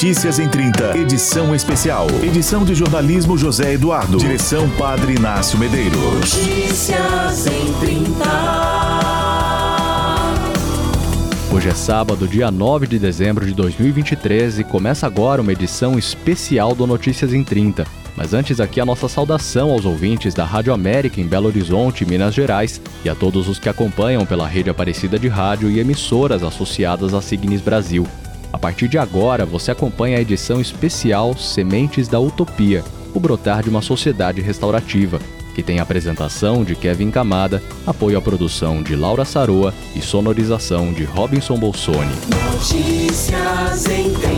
Notícias em 30, edição especial. Edição de jornalismo José Eduardo. Direção Padre Inácio Medeiros. Notícias em 30. Hoje é sábado, dia 9 de dezembro de 2023 e começa agora uma edição especial do Notícias em 30. Mas antes aqui a nossa saudação aos ouvintes da Rádio América em Belo Horizonte, Minas Gerais, e a todos os que acompanham pela rede Aparecida de Rádio e emissoras associadas à Signis Brasil. A partir de agora, você acompanha a edição especial Sementes da Utopia, o brotar de uma sociedade restaurativa, que tem a apresentação de Kevin Camada, apoio à produção de Laura Saroa e sonorização de Robinson Bolsoni. Notícias em 30.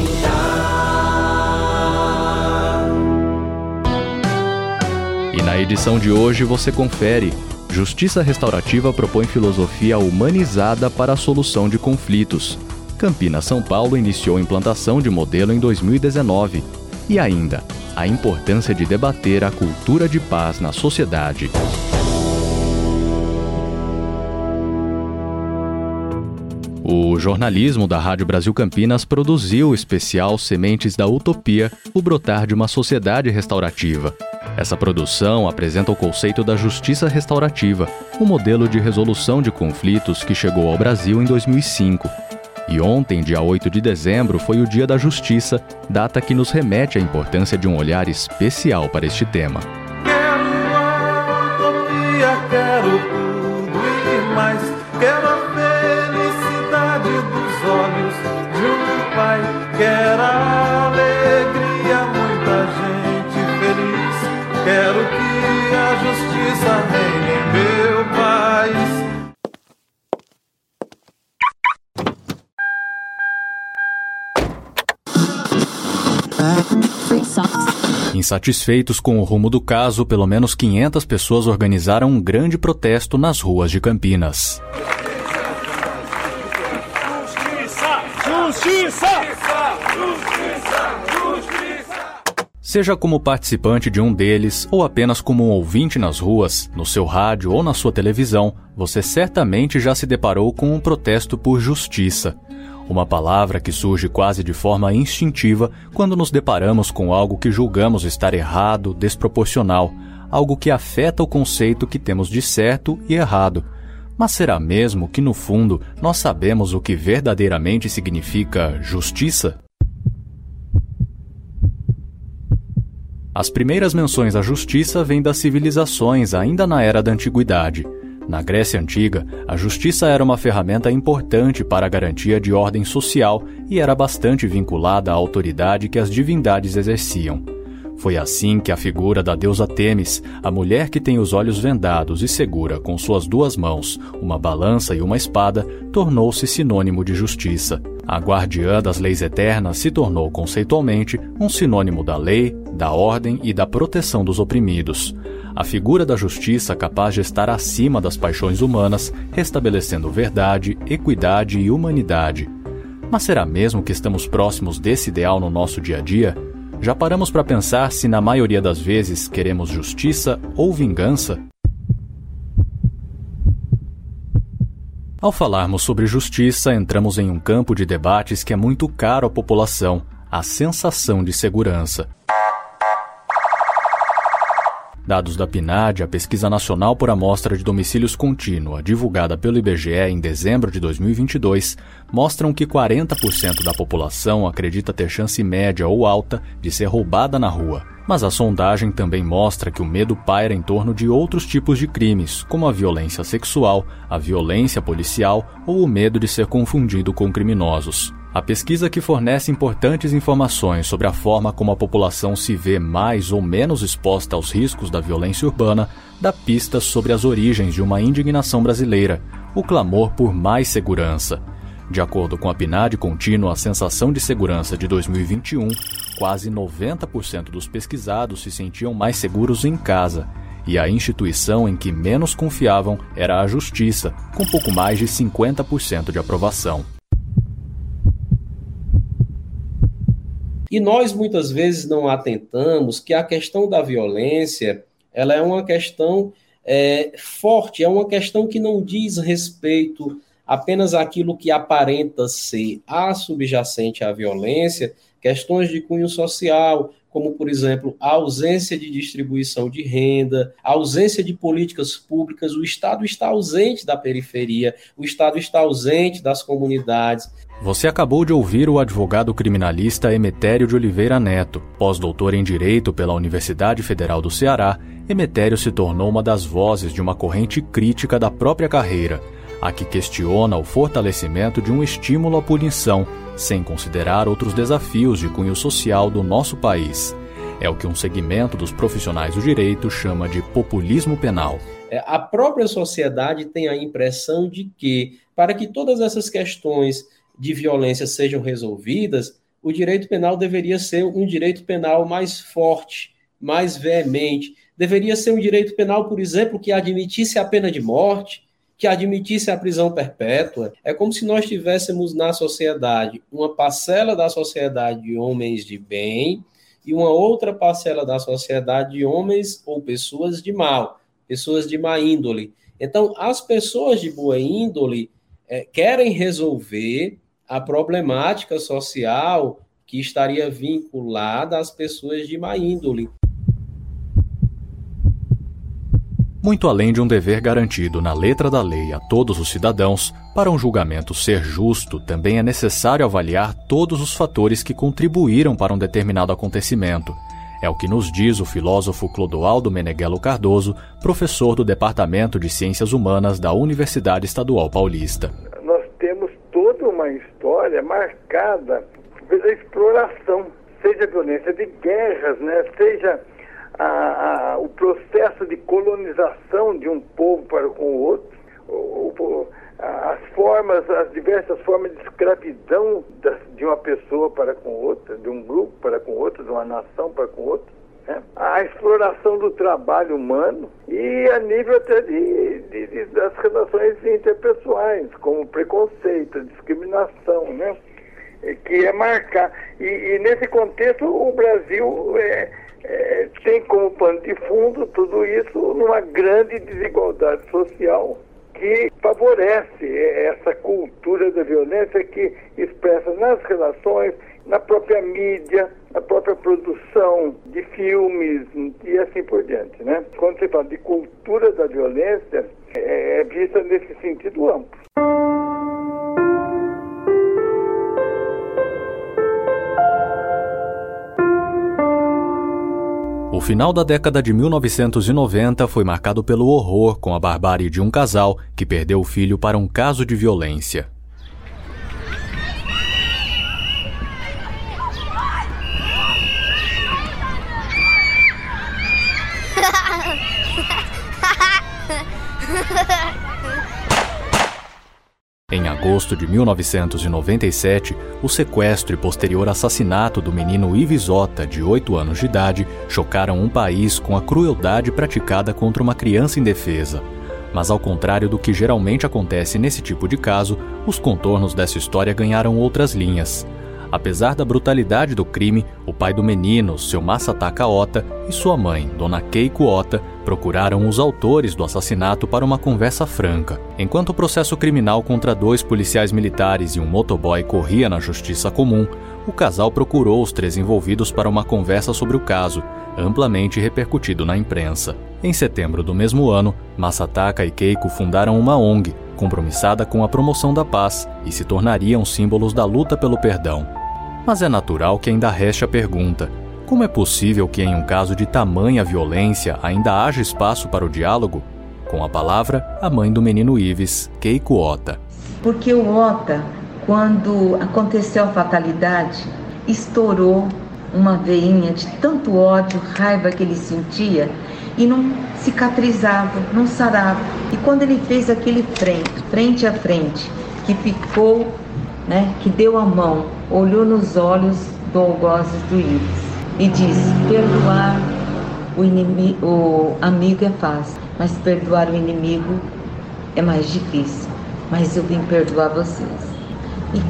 E na edição de hoje você confere. Justiça Restaurativa propõe filosofia humanizada para a solução de conflitos. Campinas, São Paulo iniciou a implantação de modelo em 2019. E ainda, a importância de debater a cultura de paz na sociedade. O jornalismo da Rádio Brasil Campinas produziu o especial Sementes da Utopia, o brotar de uma sociedade restaurativa. Essa produção apresenta o conceito da justiça restaurativa, um modelo de resolução de conflitos que chegou ao Brasil em 2005. E ontem, dia 8 de dezembro, foi o Dia da Justiça, data que nos remete à importância de um olhar especial para este tema. Insatisfeitos com o rumo do caso, pelo menos 500 pessoas organizaram um grande protesto nas ruas de Campinas. Seja como participante de um deles ou apenas como um ouvinte nas ruas, no seu rádio ou na sua televisão, você certamente já se deparou com um protesto por justiça. Uma palavra que surge quase de forma instintiva quando nos deparamos com algo que julgamos estar errado, desproporcional, algo que afeta o conceito que temos de certo e errado. Mas será mesmo que, no fundo, nós sabemos o que verdadeiramente significa justiça? As primeiras menções à justiça vêm das civilizações ainda na era da antiguidade. Na Grécia Antiga, a justiça era uma ferramenta importante para a garantia de ordem social e era bastante vinculada à autoridade que as divindades exerciam. Foi assim que a figura da deusa Temis, a mulher que tem os olhos vendados e segura com suas duas mãos uma balança e uma espada, tornou-se sinônimo de justiça. A guardiã das leis eternas se tornou conceitualmente um sinônimo da lei, da ordem e da proteção dos oprimidos. A figura da justiça capaz de estar acima das paixões humanas, restabelecendo verdade, equidade e humanidade. Mas será mesmo que estamos próximos desse ideal no nosso dia a dia? Já paramos para pensar se, na maioria das vezes, queremos justiça ou vingança? Ao falarmos sobre justiça, entramos em um campo de debates que é muito caro à população: a sensação de segurança. Dados da PNAD, a Pesquisa Nacional por Amostra de Domicílios Contínua, divulgada pelo IBGE em dezembro de 2022, mostram que 40% da população acredita ter chance média ou alta de ser roubada na rua. Mas a sondagem também mostra que o medo paira em torno de outros tipos de crimes, como a violência sexual, a violência policial ou o medo de ser confundido com criminosos. A pesquisa que fornece importantes informações sobre a forma como a população se vê mais ou menos exposta aos riscos da violência urbana dá pistas sobre as origens de uma indignação brasileira, o clamor por mais segurança. De acordo com a PNAD contínua a sensação de segurança de 2021, quase 90% dos pesquisados se sentiam mais seguros em casa, e a instituição em que menos confiavam era a justiça, com pouco mais de 50% de aprovação. E nós muitas vezes não atentamos que a questão da violência ela é uma questão é, forte, é uma questão que não diz respeito apenas àquilo que aparenta ser a subjacente à violência, questões de cunho social, como, por exemplo, a ausência de distribuição de renda, a ausência de políticas públicas, o Estado está ausente da periferia, o Estado está ausente das comunidades. Você acabou de ouvir o advogado criminalista Emetério de Oliveira Neto. Pós-doutor em Direito pela Universidade Federal do Ceará, Emetério se tornou uma das vozes de uma corrente crítica da própria carreira, a que questiona o fortalecimento de um estímulo à punição, sem considerar outros desafios de cunho social do nosso país. É o que um segmento dos profissionais do direito chama de populismo penal. É, a própria sociedade tem a impressão de que, para que todas essas questões de violência sejam resolvidas, o direito penal deveria ser um direito penal mais forte, mais veemente. Deveria ser um direito penal, por exemplo, que admitisse a pena de morte, que admitisse a prisão perpétua. É como se nós tivéssemos na sociedade uma parcela da sociedade de homens de bem e uma outra parcela da sociedade de homens ou pessoas de mal, pessoas de má índole. Então, as pessoas de boa índole é, querem resolver a problemática social que estaria vinculada às pessoas de má índole. Muito além de um dever garantido na letra da lei a todos os cidadãos, para um julgamento ser justo, também é necessário avaliar todos os fatores que contribuíram para um determinado acontecimento. É o que nos diz o filósofo Clodoaldo Meneghello Cardoso, professor do Departamento de Ciências Humanas da Universidade Estadual Paulista uma história marcada pela exploração, seja violência de guerras, né, seja a, a, o processo de colonização de um povo para com o outro, as formas, as diversas formas de escravidão de uma pessoa para com outra, de um grupo para com outro, de uma nação para com outra. Né? A exploração do trabalho humano e a nível até de, de, de, das relações interpessoais, como preconceito, discriminação, né? que é marcar. E, e, nesse contexto, o Brasil é, é, tem como pano de fundo tudo isso numa grande desigualdade social que favorece essa cultura da violência que expressa nas relações, na própria mídia, na própria produção de filmes e assim por diante. Né? Quando se fala de cultura da violência, é, é vista nesse sentido amplo. O final da década de 1990 foi marcado pelo horror com a barbárie de um casal que perdeu o filho para um caso de violência. Em agosto de 1997, o sequestro e posterior assassinato do menino Ivisota, de 8 anos de idade, chocaram um país com a crueldade praticada contra uma criança indefesa. Mas, ao contrário do que geralmente acontece nesse tipo de caso, os contornos dessa história ganharam outras linhas. Apesar da brutalidade do crime, o pai do menino, seu Masataka Ota, e sua mãe, Dona Keiko Ota, procuraram os autores do assassinato para uma conversa franca. Enquanto o processo criminal contra dois policiais militares e um motoboy corria na justiça comum, o casal procurou os três envolvidos para uma conversa sobre o caso, amplamente repercutido na imprensa. Em setembro do mesmo ano, Masataka e Keiko fundaram uma ONG, compromissada com a promoção da paz, e se tornariam símbolos da luta pelo perdão. Mas é natural que ainda reste a pergunta: como é possível que, em um caso de tamanha violência, ainda haja espaço para o diálogo? Com a palavra, a mãe do menino Ives, Keiko Ota. Porque o Ota, quando aconteceu a fatalidade, estourou uma veinha de tanto ódio, raiva que ele sentia e não cicatrizava, não sarava. E quando ele fez aquele frente, frente a frente, que ficou né, que deu a mão, olhou nos olhos do algozes do Ives e disse: Perdoar o, inimigo, o amigo é fácil, mas perdoar o inimigo é mais difícil. Mas eu vim perdoar vocês. E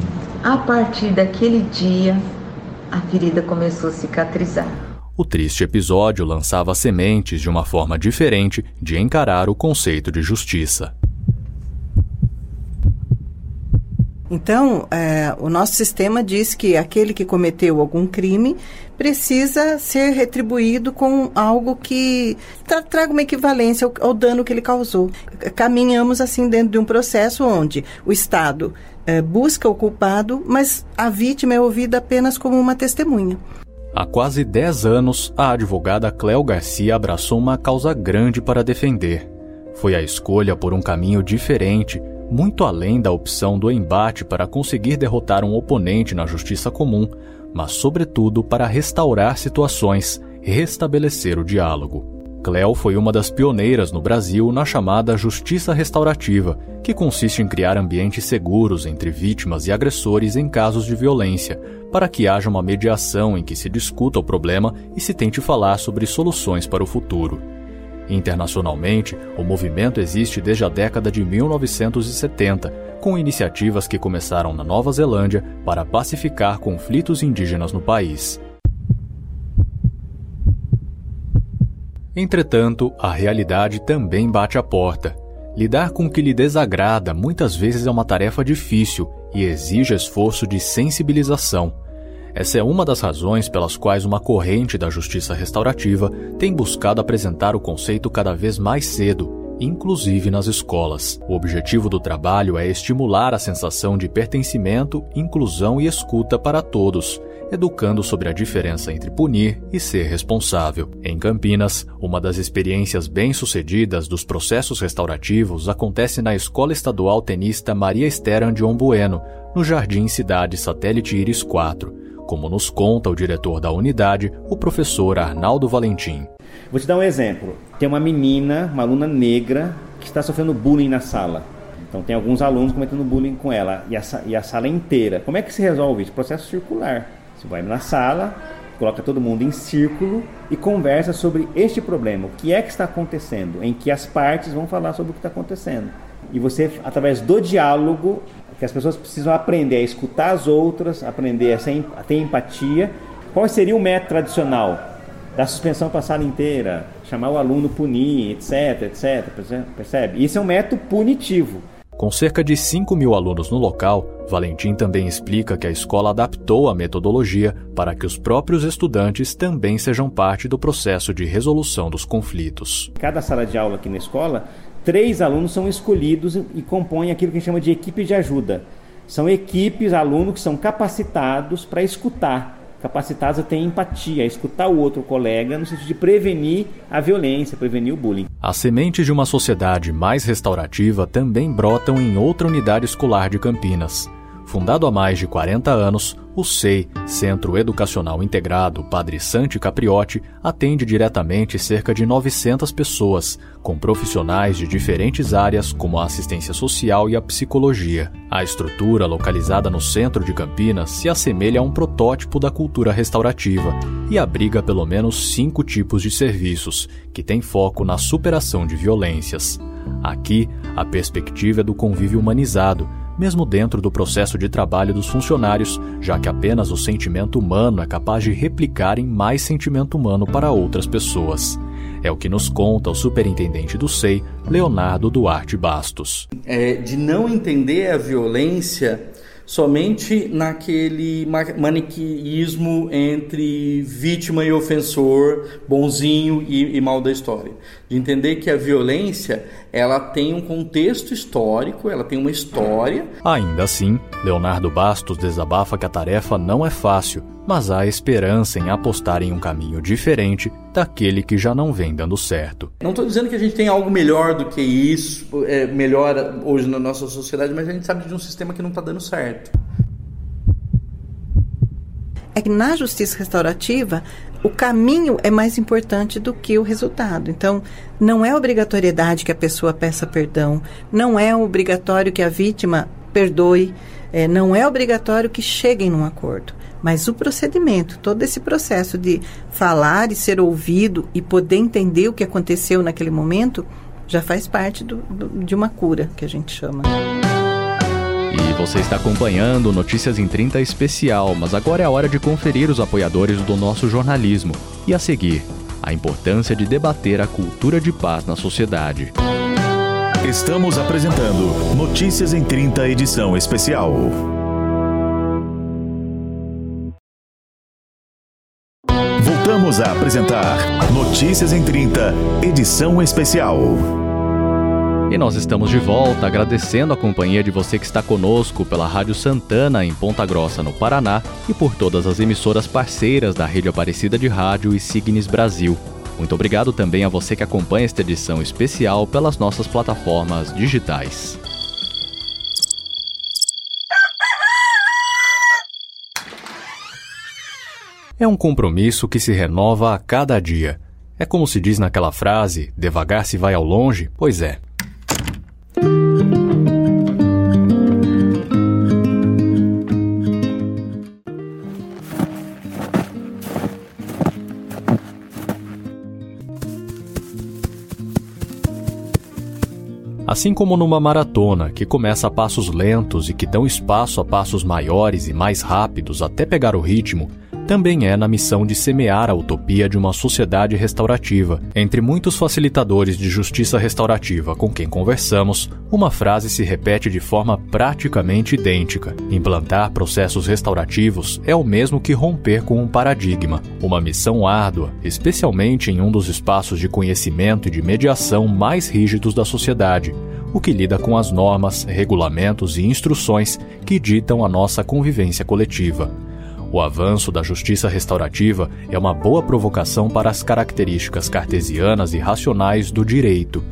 a partir daquele dia, a ferida começou a cicatrizar. O triste episódio lançava sementes de uma forma diferente de encarar o conceito de justiça. Então, é, o nosso sistema diz que aquele que cometeu algum crime precisa ser retribuído com algo que tra traga uma equivalência ao, ao, dano que ele causou. Caminhamos assim dentro de um processo onde o Estado é, busca o culpado, mas a vítima é ouvida apenas como uma testemunha. Há quase 10 anos, a advogada Cléo Garcia abraçou uma causa grande para defender. Foi a escolha por um caminho diferente, muito além da opção do embate para conseguir derrotar um oponente na justiça comum, mas, sobretudo, para restaurar situações e restabelecer o diálogo. Cleo foi uma das pioneiras no Brasil na chamada justiça restaurativa, que consiste em criar ambientes seguros entre vítimas e agressores em casos de violência, para que haja uma mediação em que se discuta o problema e se tente falar sobre soluções para o futuro. Internacionalmente, o movimento existe desde a década de 1970, com iniciativas que começaram na Nova Zelândia para pacificar conflitos indígenas no país. Entretanto, a realidade também bate à porta. Lidar com o que lhe desagrada muitas vezes é uma tarefa difícil e exige esforço de sensibilização. Essa é uma das razões pelas quais uma corrente da justiça restaurativa tem buscado apresentar o conceito cada vez mais cedo, inclusive nas escolas. O objetivo do trabalho é estimular a sensação de pertencimento, inclusão e escuta para todos, educando sobre a diferença entre punir e ser responsável. Em Campinas, uma das experiências bem-sucedidas dos processos restaurativos acontece na Escola Estadual Tenista Maria Esther Andion Bueno, no Jardim Cidade Satélite Íris 4 como nos conta o diretor da unidade, o professor Arnaldo Valentim. Vou te dar um exemplo. Tem uma menina, uma aluna negra, que está sofrendo bullying na sala. Então tem alguns alunos cometendo bullying com ela e a, e a sala inteira. Como é que se resolve isso? Processo circular. Você vai na sala, coloca todo mundo em círculo e conversa sobre este problema. O que é que está acontecendo? Em que as partes vão falar sobre o que está acontecendo. E você, através do diálogo, que as pessoas precisam aprender a escutar as outras, aprender a, ter empatia. Qual seria o método tradicional? Da suspensão para a sala inteira, chamar o aluno, punir, etc, etc. Percebe? Isso é um método punitivo. Com cerca de 5 mil alunos no local, Valentim também explica que a escola adaptou a metodologia para que os próprios estudantes também sejam parte do processo de resolução dos conflitos. Cada sala de aula aqui na escola três alunos são escolhidos e compõem aquilo que a gente chama de equipe de ajuda. São equipes, alunos que são capacitados para escutar, capacitados a ter empatia, a escutar o outro colega no sentido de prevenir a violência, prevenir o bullying. As sementes de uma sociedade mais restaurativa também brotam em outra unidade escolar de Campinas. Fundado há mais de 40 anos, o SEI, Centro Educacional Integrado Padre Santi Capriotti, atende diretamente cerca de 900 pessoas, com profissionais de diferentes áreas como a assistência social e a psicologia. A estrutura, localizada no centro de Campinas, se assemelha a um protótipo da cultura restaurativa e abriga pelo menos cinco tipos de serviços, que têm foco na superação de violências. Aqui, a perspectiva é do convívio humanizado mesmo dentro do processo de trabalho dos funcionários, já que apenas o sentimento humano é capaz de replicar em mais sentimento humano para outras pessoas. É o que nos conta o superintendente do SEI, Leonardo Duarte Bastos. É, de não entender a violência somente naquele maniqueísmo entre vítima e ofensor, bonzinho e, e, mal da história. De entender que a violência ela tem um contexto histórico, ela tem uma história. Ainda assim, Leonardo Bastos desabafa que a tarefa não é fácil, mas há esperança em apostar em um caminho diferente daquele que já não vem dando certo. Não estou dizendo que a gente tem algo melhor do que isso, é, melhor hoje na nossa sociedade, mas a gente sabe de um sistema que não está dando certo. É que na justiça restaurativa, o caminho é mais importante do que o resultado. Então, não é obrigatoriedade que a pessoa peça perdão, não é obrigatório que a vítima perdoe, é, não é obrigatório que cheguem num acordo. Mas o procedimento, todo esse processo de falar e ser ouvido e poder entender o que aconteceu naquele momento, já faz parte do, do, de uma cura, que a gente chama. E você está acompanhando Notícias em 30 especial, mas agora é a hora de conferir os apoiadores do nosso jornalismo. E a seguir, a importância de debater a cultura de paz na sociedade. Estamos apresentando Notícias em 30 edição especial. Voltamos a apresentar Notícias em 30 edição especial. E nós estamos de volta agradecendo a companhia de você que está conosco pela Rádio Santana em Ponta Grossa, no Paraná, e por todas as emissoras parceiras da Rede Aparecida de Rádio e Signes Brasil. Muito obrigado também a você que acompanha esta edição especial pelas nossas plataformas digitais. É um compromisso que se renova a cada dia. É como se diz naquela frase: devagar se vai ao longe? Pois é. Assim como numa maratona, que começa a passos lentos e que dão espaço a passos maiores e mais rápidos até pegar o ritmo, também é na missão de semear a utopia de uma sociedade restaurativa. Entre muitos facilitadores de justiça restaurativa com quem conversamos, uma frase se repete de forma praticamente idêntica: implantar processos restaurativos é o mesmo que romper com um paradigma, uma missão árdua, especialmente em um dos espaços de conhecimento e de mediação mais rígidos da sociedade o que lida com as normas, regulamentos e instruções que ditam a nossa convivência coletiva. O avanço da justiça restaurativa é uma boa provocação para as características cartesianas e racionais do direito.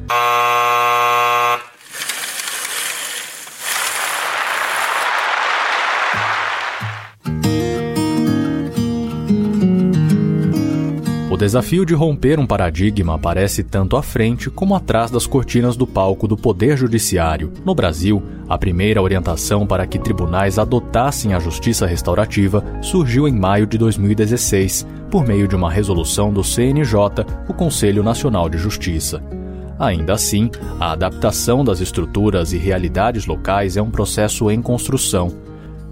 Desafio de romper um paradigma aparece tanto à frente como atrás das cortinas do palco do Poder Judiciário. No Brasil, a primeira orientação para que tribunais adotassem a justiça restaurativa surgiu em maio de 2016, por meio de uma resolução do CNJ, o Conselho Nacional de Justiça. Ainda assim, a adaptação das estruturas e realidades locais é um processo em construção.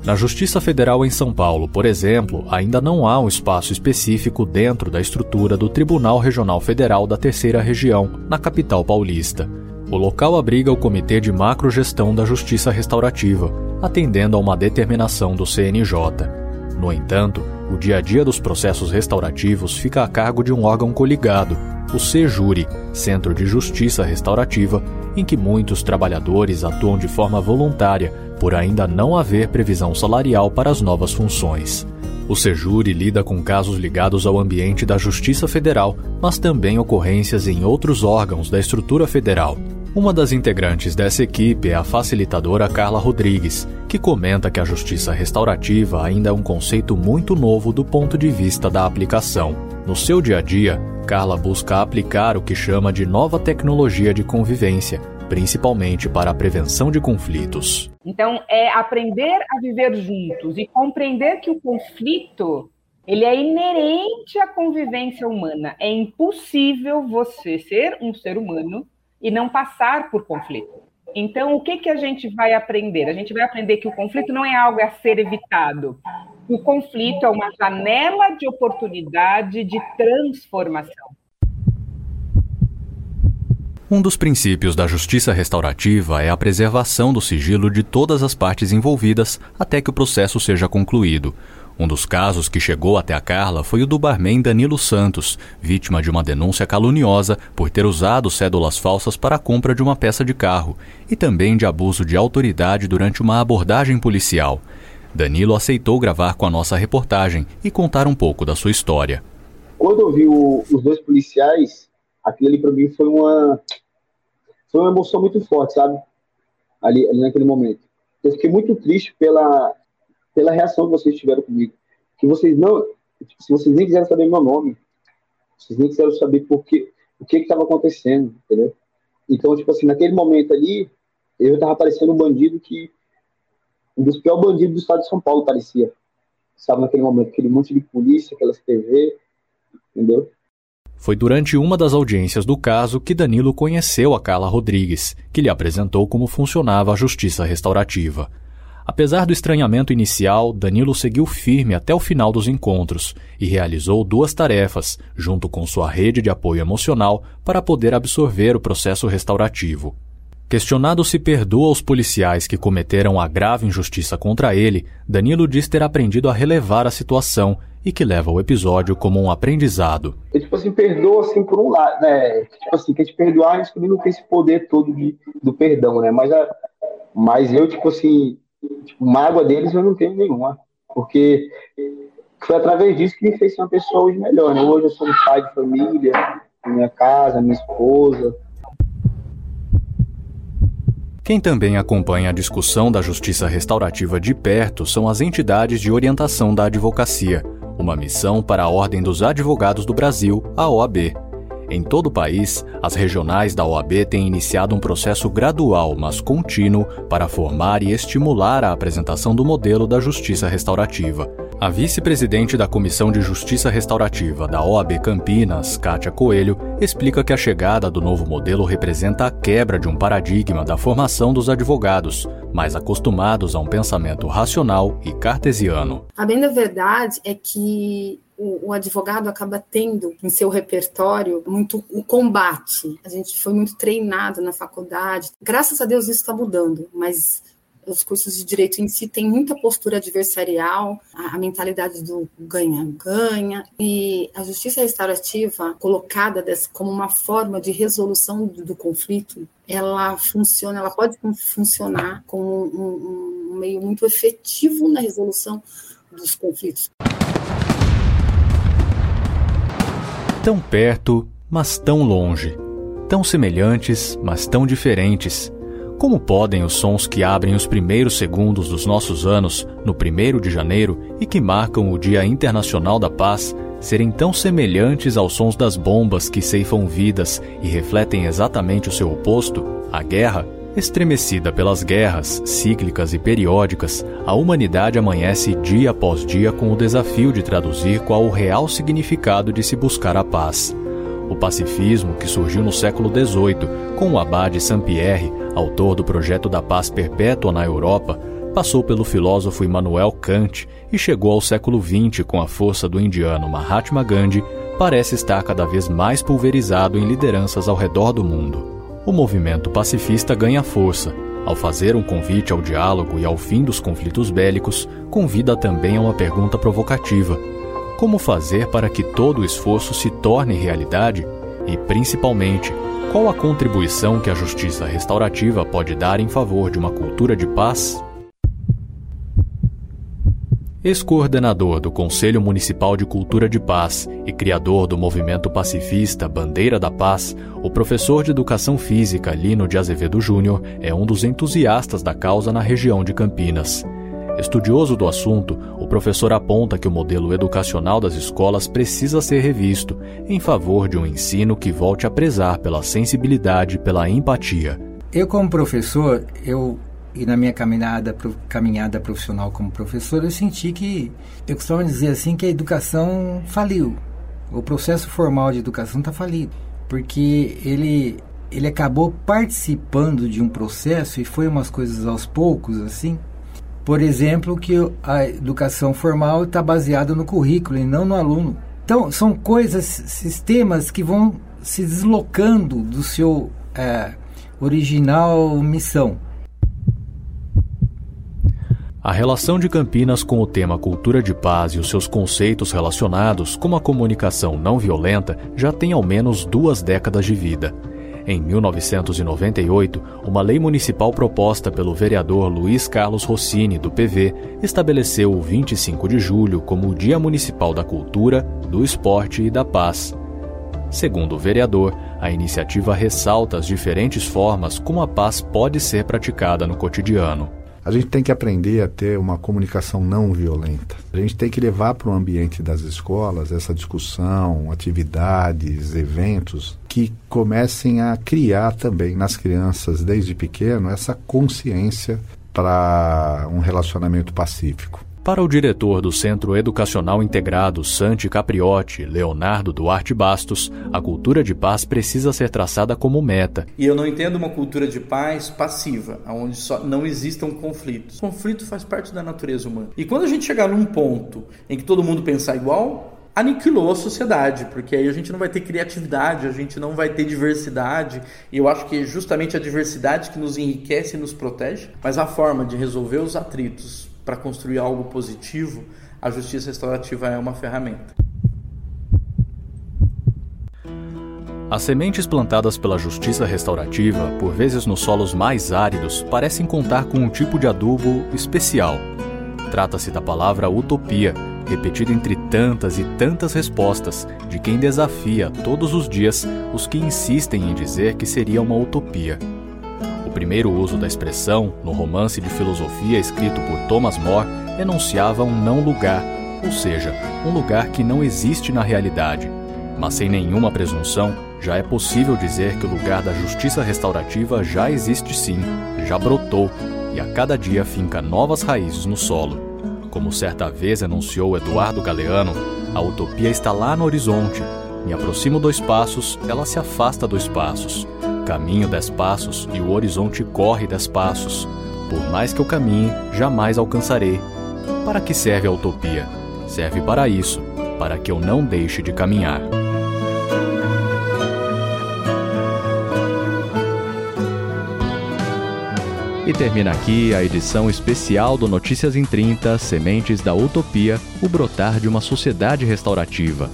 Na Justiça Federal em São Paulo, por exemplo, ainda não há um espaço específico dentro da estrutura do Tribunal Regional Federal da Terceira Região, na capital paulista. O local abriga o Comitê de Macrogestão da Justiça Restaurativa, atendendo a uma determinação do CNJ. No entanto, o dia a dia dos processos restaurativos fica a cargo de um órgão coligado, o CEJURI, Centro de Justiça Restaurativa, em que muitos trabalhadores atuam de forma voluntária por ainda não haver previsão salarial para as novas funções. O Sejure lida com casos ligados ao ambiente da Justiça Federal, mas também ocorrências em outros órgãos da estrutura federal. Uma das integrantes dessa equipe é a facilitadora Carla Rodrigues, que comenta que a justiça restaurativa ainda é um conceito muito novo do ponto de vista da aplicação. No seu dia a dia, Carla busca aplicar o que chama de nova tecnologia de convivência, principalmente para a prevenção de conflitos. Então, é aprender a viver juntos e compreender que o conflito ele é inerente à convivência humana. É impossível você ser um ser humano e não passar por conflito. Então, o que, que a gente vai aprender? A gente vai aprender que o conflito não é algo a ser evitado. O conflito é uma janela de oportunidade de transformação. Um dos princípios da justiça restaurativa é a preservação do sigilo de todas as partes envolvidas até que o processo seja concluído. Um dos casos que chegou até a Carla foi o do barman Danilo Santos, vítima de uma denúncia caluniosa por ter usado cédulas falsas para a compra de uma peça de carro e também de abuso de autoridade durante uma abordagem policial. Danilo aceitou gravar com a nossa reportagem e contar um pouco da sua história. Quando eu vi o, os dois policiais aquilo ali para mim foi uma foi uma emoção muito forte, sabe? Ali, ali naquele momento. Eu fiquei muito triste pela pela reação que vocês tiveram comigo. Que vocês não, se vocês nem quiseram saber meu nome, vocês nem quiseram saber por que, o que estava acontecendo, entendeu? Então, tipo assim, naquele momento ali, eu estava parecendo um bandido que um dos piores bandidos do estado de São Paulo parecia. Sabe, naquele momento, aquele monte de polícia, aquelas TV, entendeu? Foi durante uma das audiências do caso que Danilo conheceu a Carla Rodrigues, que lhe apresentou como funcionava a justiça restaurativa. Apesar do estranhamento inicial, Danilo seguiu firme até o final dos encontros e realizou duas tarefas, junto com sua rede de apoio emocional, para poder absorver o processo restaurativo. Questionado se perdoa os policiais que cometeram a grave injustiça contra ele, Danilo diz ter aprendido a relevar a situação e que leva o episódio como um aprendizado. Eu, tipo assim, perdoa assim por um lado, né? Tipo assim, que a gente perdoar, a gente não tem esse poder todo de, do perdão, né? Mas, a, mas eu, tipo assim, tipo, mágoa deles eu não tenho nenhuma. Porque foi através disso que me fez ser uma pessoa hoje melhor, né? Hoje eu sou um pai de família, minha casa, minha esposa. Quem também acompanha a discussão da justiça restaurativa de perto são as entidades de orientação da advocacia, uma missão para a Ordem dos Advogados do Brasil, a OAB. Em todo o país, as regionais da OAB têm iniciado um processo gradual, mas contínuo, para formar e estimular a apresentação do modelo da justiça restaurativa. A vice-presidente da Comissão de Justiça Restaurativa da OAB Campinas, Kátia Coelho, explica que a chegada do novo modelo representa a quebra de um paradigma da formação dos advogados, mais acostumados a um pensamento racional e cartesiano. A bem da verdade é que o, o, advogado acaba tendo em seu repertório muito o combate. A gente foi muito treinado na faculdade. Graças a Deus isso está mudando, mas os cursos de direito em si têm muita postura adversarial, a, mentalidade do ganha-ganha, e a justiça restaurativa, colocada como uma forma de resolução do, do, conflito, ela funciona, ela pode funcionar como um, um meio muito efetivo na resolução dos conflitos. Tão perto, mas tão longe. Tão semelhantes, mas tão diferentes. Como podem os sons que abrem os primeiros segundos dos nossos anos, no 1 de janeiro, e que marcam o Dia Internacional da Paz, serem tão semelhantes aos sons das bombas que ceifam vidas e refletem exatamente o seu oposto, a guerra? Estremecida pelas guerras, cíclicas e periódicas, a humanidade amanhece dia após dia com o desafio de traduzir qual o real significado de se buscar a paz. O pacifismo, que surgiu no século XVIII com o abade Saint-Pierre, autor do projeto da paz perpétua na Europa, passou pelo filósofo Immanuel Kant e chegou ao século XX com a força do indiano Mahatma Gandhi, parece estar cada vez mais pulverizado em lideranças ao redor do mundo o movimento pacifista ganha força. Ao fazer um convite ao diálogo e ao fim dos conflitos bélicos, convida também a uma pergunta provocativa: como fazer para que todo o esforço se torne realidade? E, principalmente, qual a contribuição que a justiça restaurativa pode dar em favor de uma cultura de paz? Ex-coordenador do Conselho Municipal de Cultura de Paz e criador do movimento pacifista Bandeira da Paz, o professor de Educação Física Lino de Azevedo Júnior é um dos entusiastas da causa na região de Campinas. Estudioso do assunto, o professor aponta que o modelo educacional das escolas precisa ser revisto em favor de um ensino que volte a prezar pela sensibilidade e pela empatia. Eu, como professor, eu e na minha caminhada, caminhada profissional como professor, eu senti que, eu costumo dizer assim, que a educação faliu. O processo formal de educação está falido. Porque ele, ele acabou participando de um processo e foi umas coisas aos poucos, assim. Por exemplo, que a educação formal está baseada no currículo e não no aluno. Então, são coisas, sistemas que vão se deslocando do seu é, original missão. A relação de Campinas com o tema cultura de paz e os seus conceitos relacionados, como a comunicação não violenta, já tem ao menos duas décadas de vida. Em 1998, uma lei municipal proposta pelo vereador Luiz Carlos Rossini, do PV, estabeleceu o 25 de julho como o Dia Municipal da Cultura, do Esporte e da Paz. Segundo o vereador, a iniciativa ressalta as diferentes formas como a paz pode ser praticada no cotidiano. A gente tem que aprender a ter uma comunicação não violenta. A gente tem que levar para o ambiente das escolas essa discussão, atividades, eventos que comecem a criar também nas crianças, desde pequeno, essa consciência para um relacionamento pacífico. Para o diretor do Centro Educacional Integrado Santi Capriotti, Leonardo Duarte Bastos, a cultura de paz precisa ser traçada como meta. E eu não entendo uma cultura de paz passiva, onde só não existam conflitos. Conflito faz parte da natureza humana. E quando a gente chegar num ponto em que todo mundo pensar igual, aniquilou a sociedade, porque aí a gente não vai ter criatividade, a gente não vai ter diversidade, e eu acho que é justamente a diversidade que nos enriquece e nos protege, mas a forma de resolver os atritos para construir algo positivo, a justiça restaurativa é uma ferramenta. As sementes plantadas pela justiça restaurativa, por vezes nos solos mais áridos, parecem contar com um tipo de adubo especial. Trata-se da palavra utopia, repetida entre tantas e tantas respostas de quem desafia todos os dias os que insistem em dizer que seria uma utopia. Primeiro uso da expressão, no romance de filosofia escrito por Thomas More, enunciava um não lugar, ou seja, um lugar que não existe na realidade, mas sem nenhuma presunção já é possível dizer que o lugar da justiça restaurativa já existe sim, já brotou e a cada dia finca novas raízes no solo. Como certa vez anunciou Eduardo Galeano, a utopia está lá no horizonte. Me aproximo dois passos, ela se afasta dois passos. Caminho dez passos e o horizonte corre dez passos. Por mais que eu caminhe, jamais alcançarei. Para que serve a utopia? Serve para isso, para que eu não deixe de caminhar. E termina aqui a edição especial do Notícias em 30 Sementes da Utopia o brotar de uma sociedade restaurativa.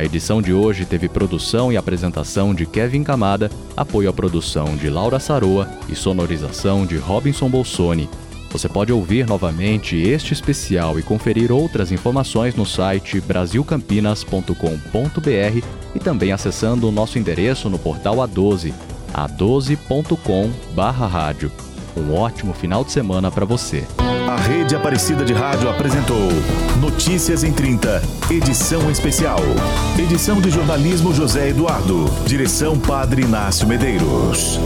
A edição de hoje teve produção e apresentação de Kevin Camada, apoio à produção de Laura Saroa e sonorização de Robinson Bolsoni. Você pode ouvir novamente este especial e conferir outras informações no site brasilcampinas.com.br e também acessando o nosso endereço no portal A12, a12.com/rádio. Um ótimo final de semana para você. A Rede Aparecida de Rádio apresentou Notícias em 30, edição especial. Edição de jornalismo José Eduardo. Direção Padre Inácio Medeiros.